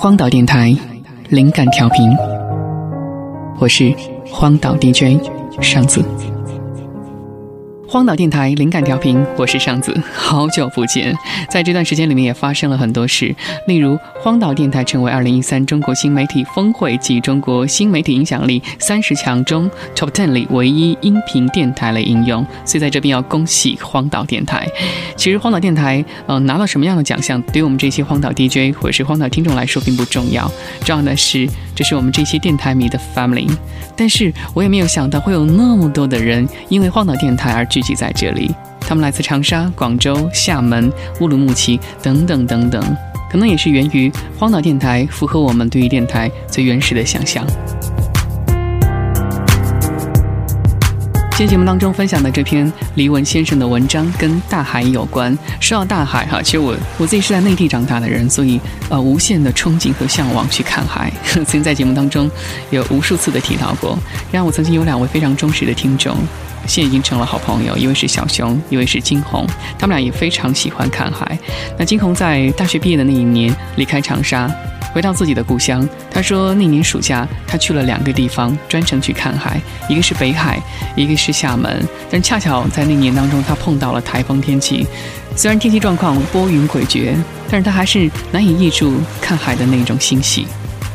荒岛电台，灵感调频。我是荒岛 DJ 上子。荒岛电台灵感调频，我是上子，好久不见。在这段时间里面也发生了很多事，例如荒岛电台成为二零一三中国新媒体峰会及中国新媒体影响力三十强中 Top Ten 里唯一音频电台类应用，所以在这边要恭喜荒岛电台。其实荒岛电台呃拿了什么样的奖项，对于我们这些荒岛 DJ 或者是荒岛听众来说并不重要，重要的是这是我们这些电台迷的 family。但是我也没有想到会有那么多的人因为荒岛电台而聚集在这里，他们来自长沙、广州、厦门、乌鲁木齐等等等等，可能也是源于荒岛电台符合我们对于电台最原始的想象。今天节目当中分享的这篇黎文先生的文章跟大海有关。说到大海哈，其实我我自己是在内地长大的人，所以呃无限的憧憬和向往去看海。曾经在节目当中有无数次的提到过。然后我曾经有两位非常忠实的听众，现在已经成了好朋友，一位是小熊，一位是金红，他们俩也非常喜欢看海。那金红在大学毕业的那一年离开长沙。回到自己的故乡，他说那年暑假他去了两个地方，专程去看海，一个是北海，一个是厦门。但恰巧在那年当中，他碰到了台风天气，虽然天气状况波云诡谲，但是他还是难以抑制看海的那种欣喜。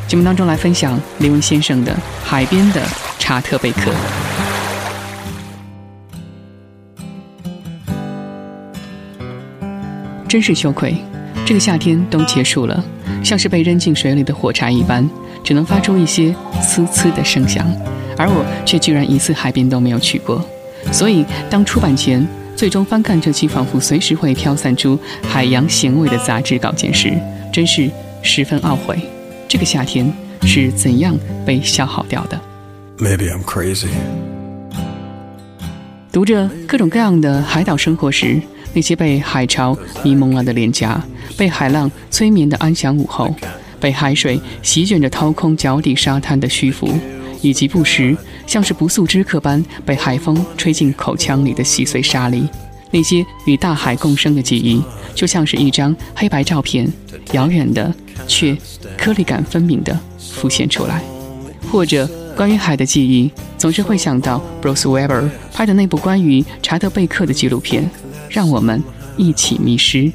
节目当中来分享雷文先生的《海边的查特贝克》，真是羞愧。这个夏天都结束了，像是被扔进水里的火柴一般，只能发出一些呲呲的声响，而我却居然一次海边都没有去过。所以，当出版前最终翻看这期仿佛随时会飘散出海洋咸味的杂志稿件时，真是十分懊悔，这个夏天是怎样被消耗掉的。Maybe I'm crazy。读着各种各样的海岛生活时。那些被海潮迷蒙了的脸颊，被海浪催眠的安详午后，被海水席卷着掏空脚底沙滩的虚浮，以及不时像是不速之客般被海风吹进口腔里的细碎沙粒，那些与大海共生的记忆，就像是一张黑白照片，遥远的却颗粒感分明的浮现出来。或者关于海的记忆，总是会想到 Bruce Weber 拍的那部关于查德贝克的纪录片。让我们一起迷失，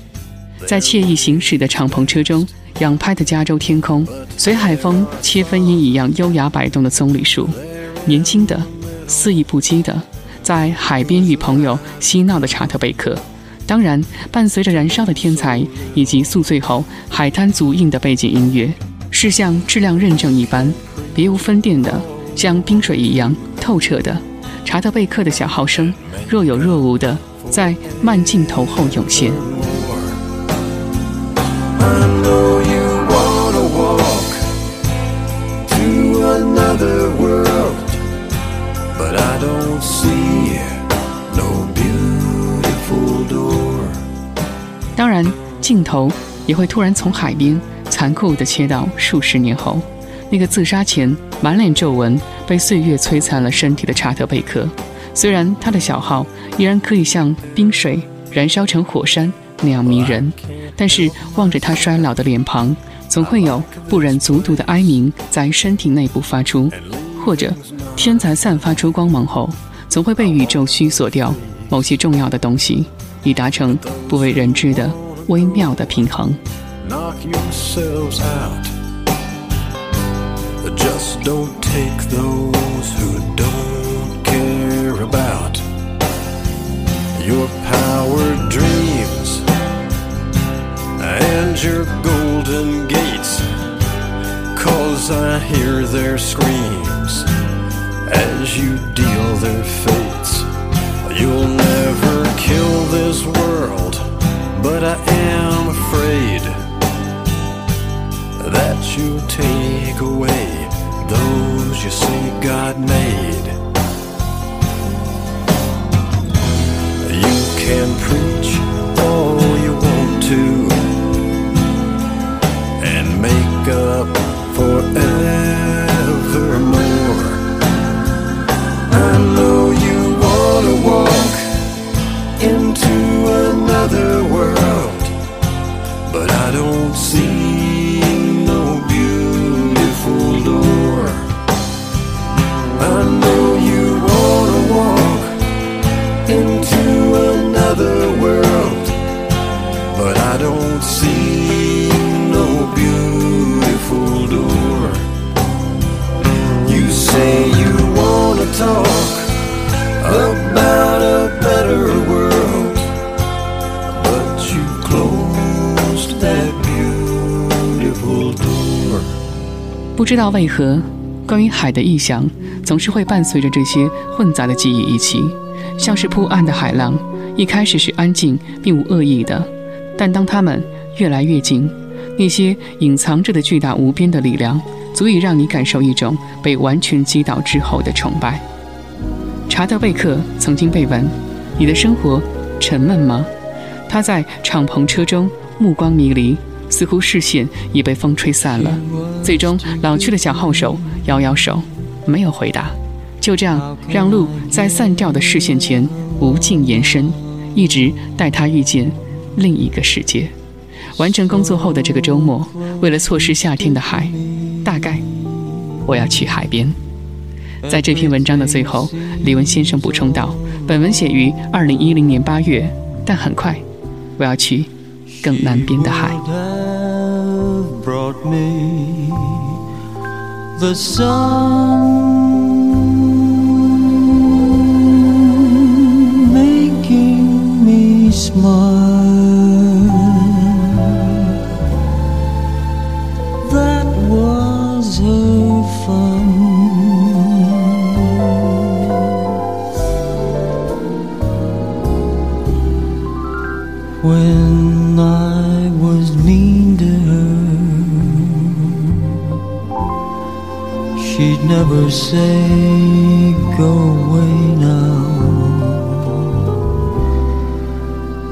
在惬意行驶的敞篷车中，仰拍的加州天空，随海风切分音一样优雅摆动的棕榈树，年轻的、肆意不羁的，在海边与朋友嬉闹的查特贝克，当然伴随着燃烧的天才以及宿醉后海滩足印的背景音乐，是像质量认证一般，别无分店的，像冰水一样透彻的。查特贝克的小号声，若有若无的。在慢镜头后涌现。当然，镜头也会突然从海边残酷地切到数十年后，那个自杀前满脸皱纹、被岁月摧残了身体的查特贝克。虽然他的小号依然可以像冰水燃烧成火山那样迷人，但是望着他衰老的脸庞，总会有不忍卒读的哀鸣在身体内部发出，或者天才散发出光芒后，总会被宇宙虚锁掉某些重要的东西，以达成不为人知的微妙的平衡。Knock yourselves out. Just don't take those who don't. About your power dreams and your golden gates. Cause I hear their screams as you deal their fates. You'll never kill this world, but I am afraid that you take away those you say God made. can prove 不知道为何，关于海的意象总是会伴随着这些混杂的记忆一起，像是扑岸的海浪。一开始是安静并无恶意的，但当它们越来越近，那些隐藏着的巨大无边的力量，足以让你感受一种被完全击倒之后的崇拜。查德贝克曾经被问：“你的生活沉闷吗？”他在敞篷车中目光迷离，似乎视线已被风吹散了。最终，老去的小号手摇摇手，没有回答。就这样，让路在散掉的视线前无尽延伸。一直带他遇见另一个世界。完成工作后的这个周末，为了错失夏天的海，大概我要去海边。在这篇文章的最后，李文先生补充道：“本文写于二零一零年八月，但很快我要去更南边的海。” The sun That she'd never say, Go away now.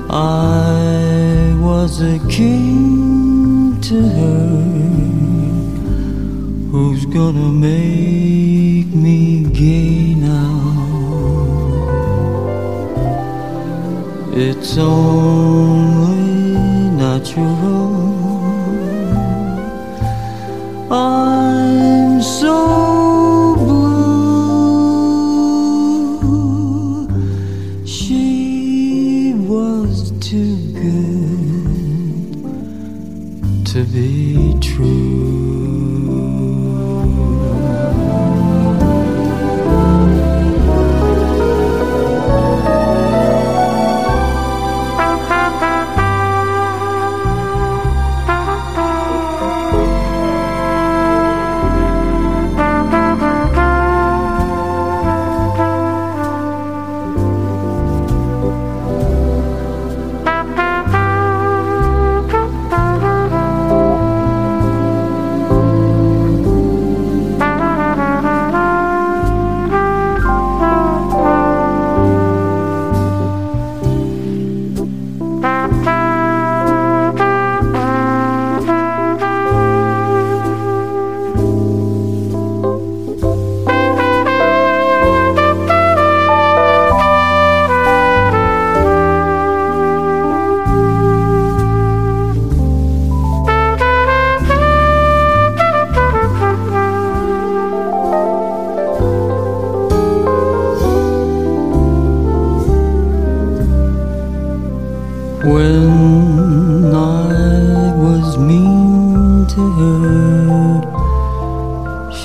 I was a king to her Who's gonna make me gay now? It's only natural I'm so blue. She was too good to be true.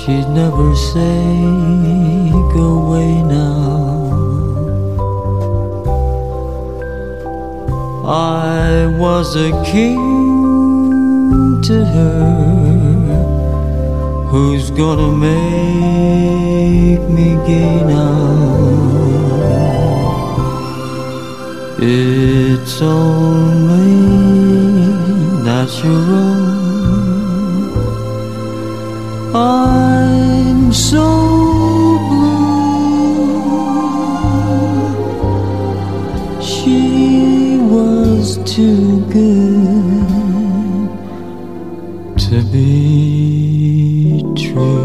She'd never say, Go away now. I was a king to her. Who's gonna make me gay now? It's only too good to be true.